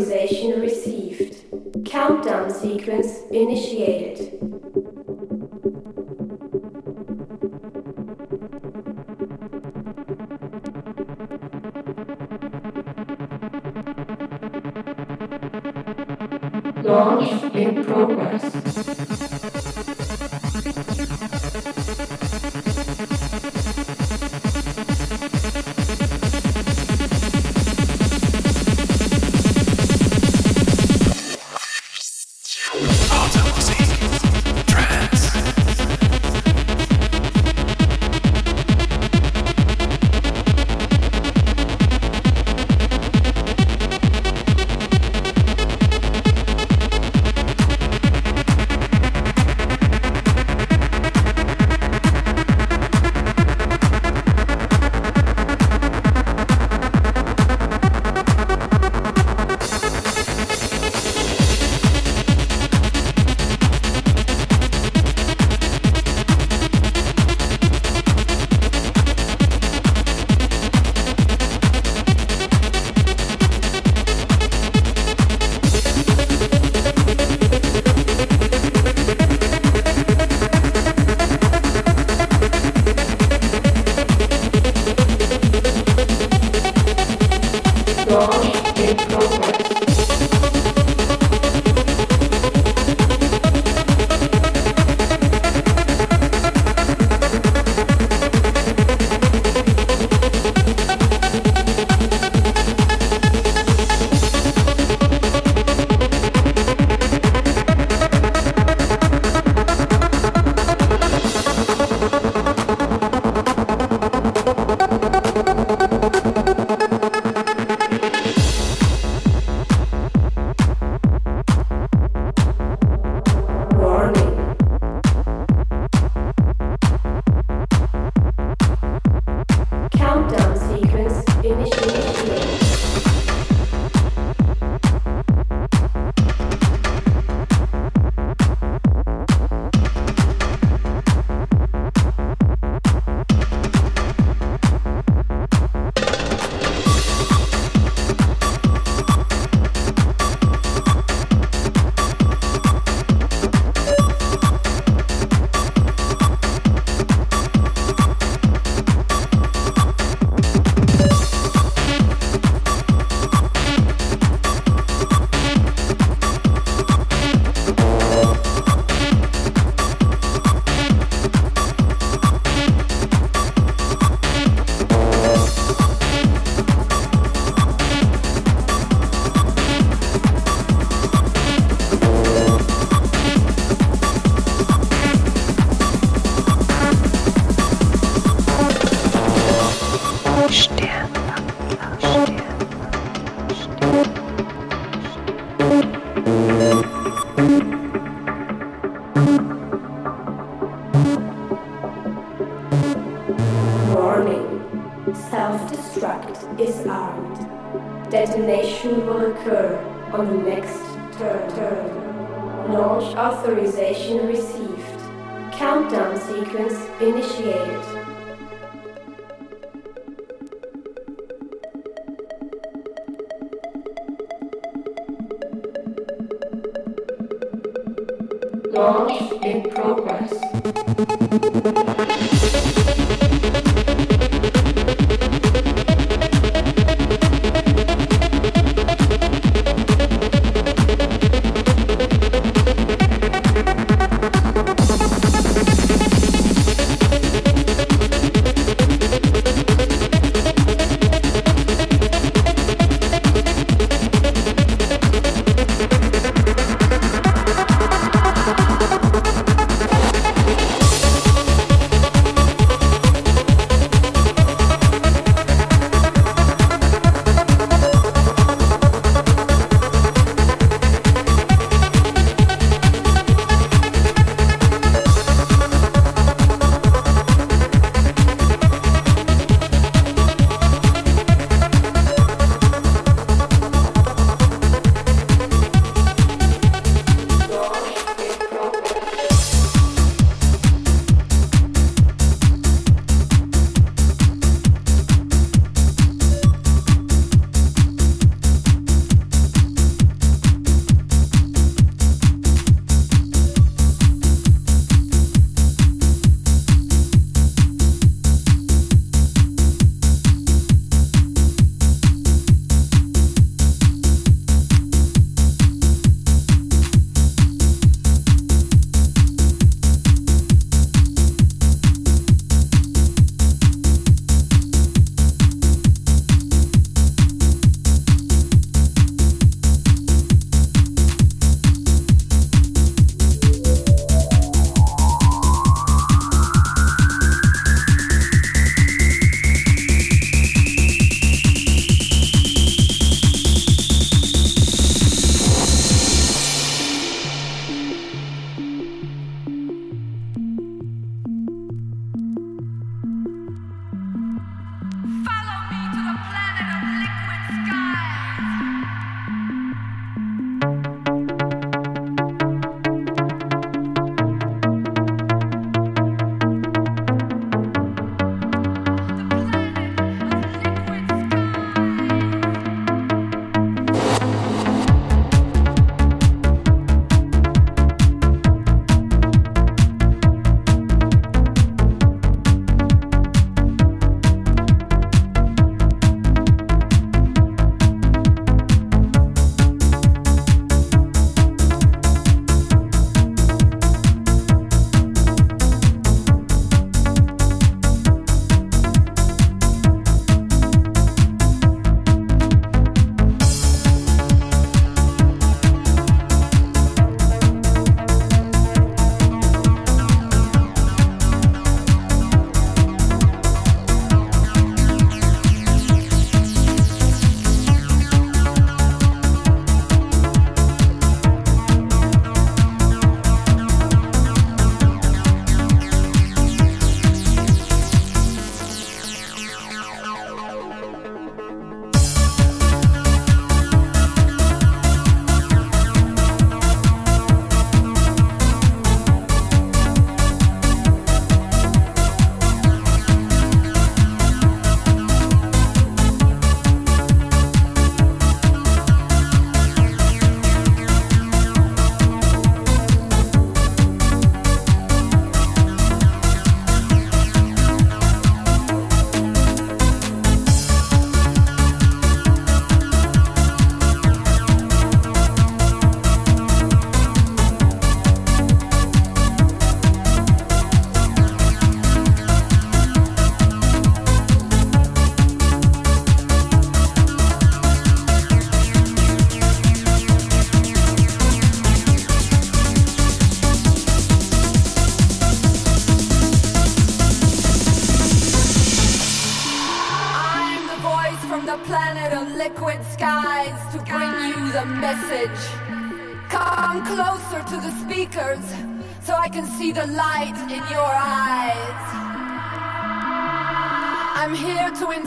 authorization received. Countdown sequence initiated. Launch in progress.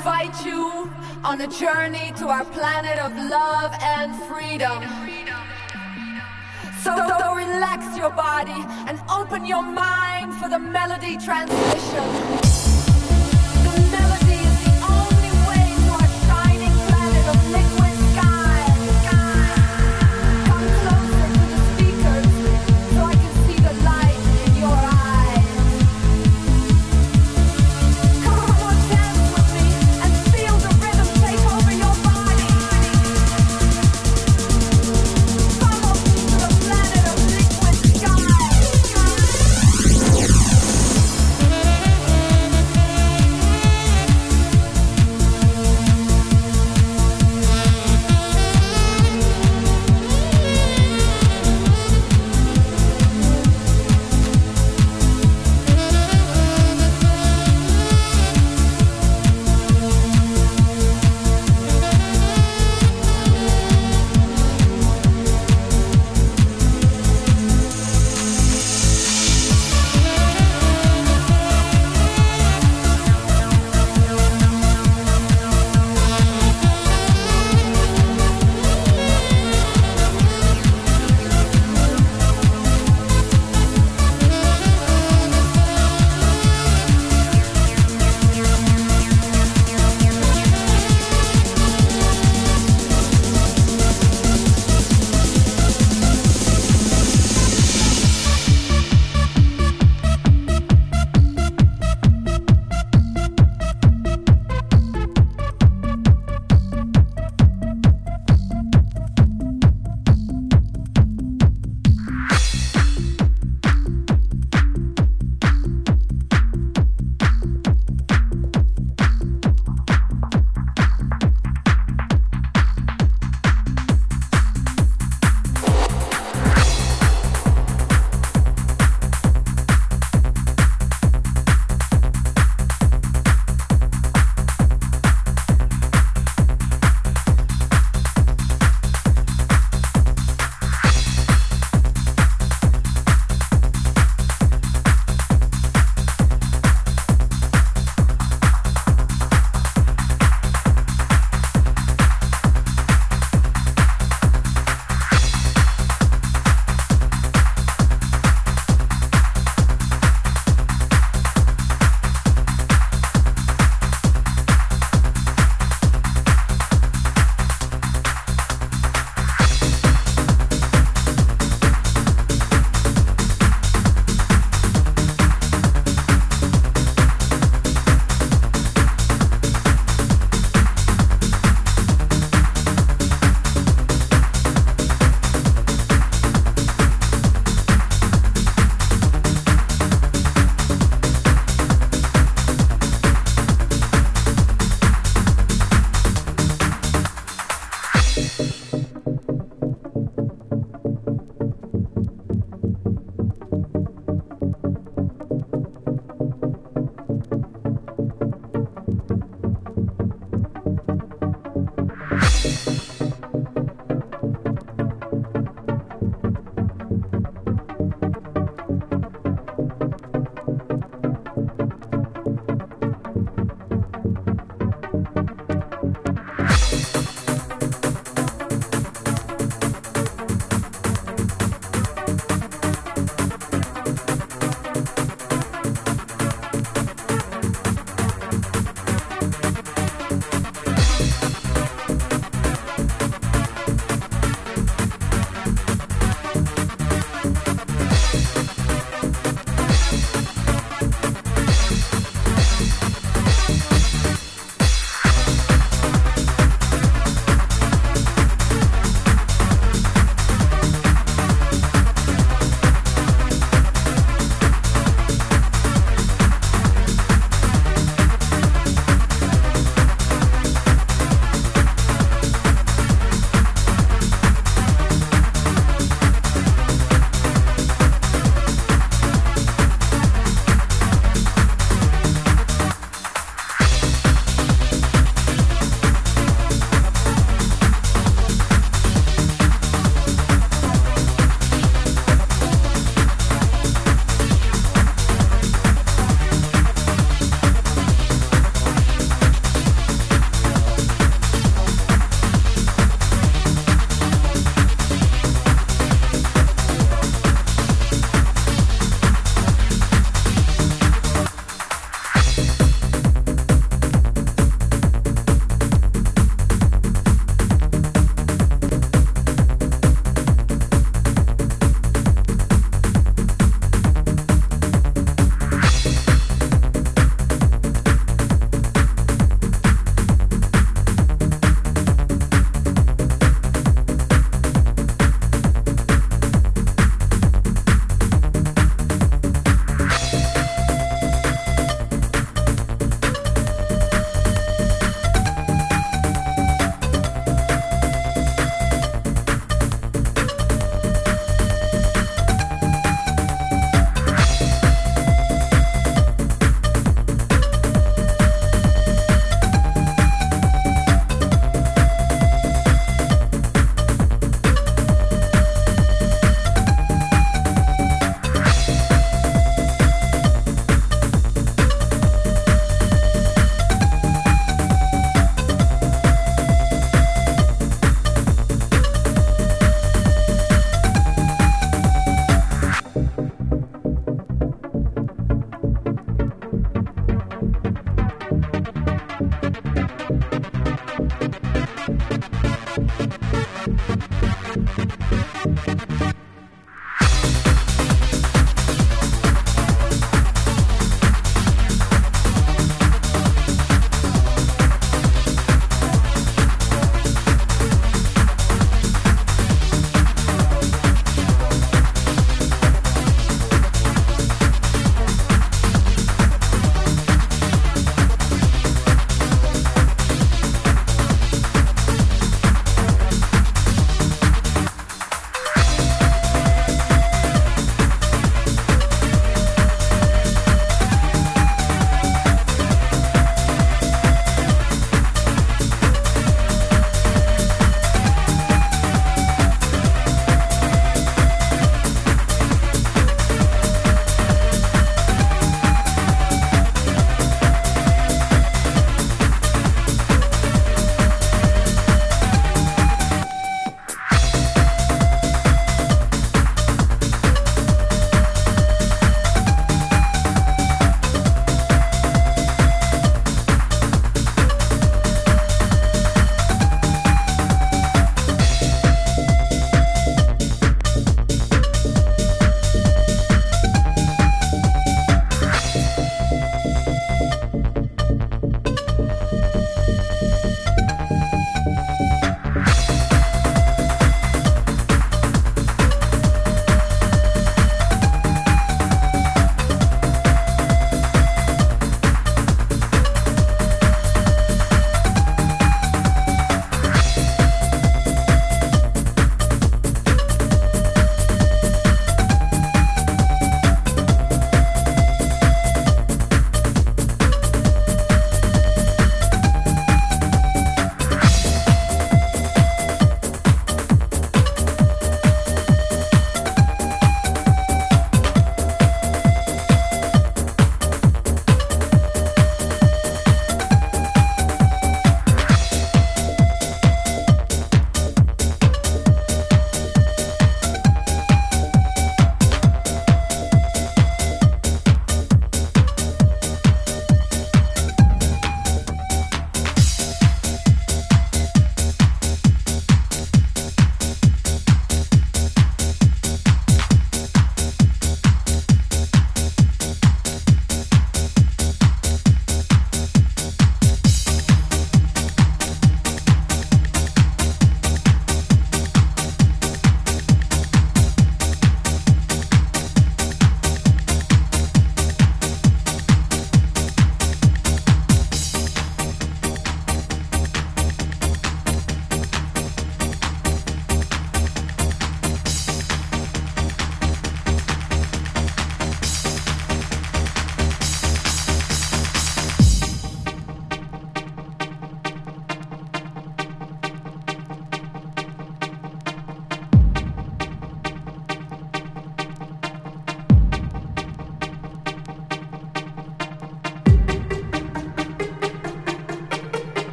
Invite you on a journey to our planet of love and freedom. So, so relax your body and open your mind for the melody transmission.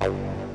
Bye.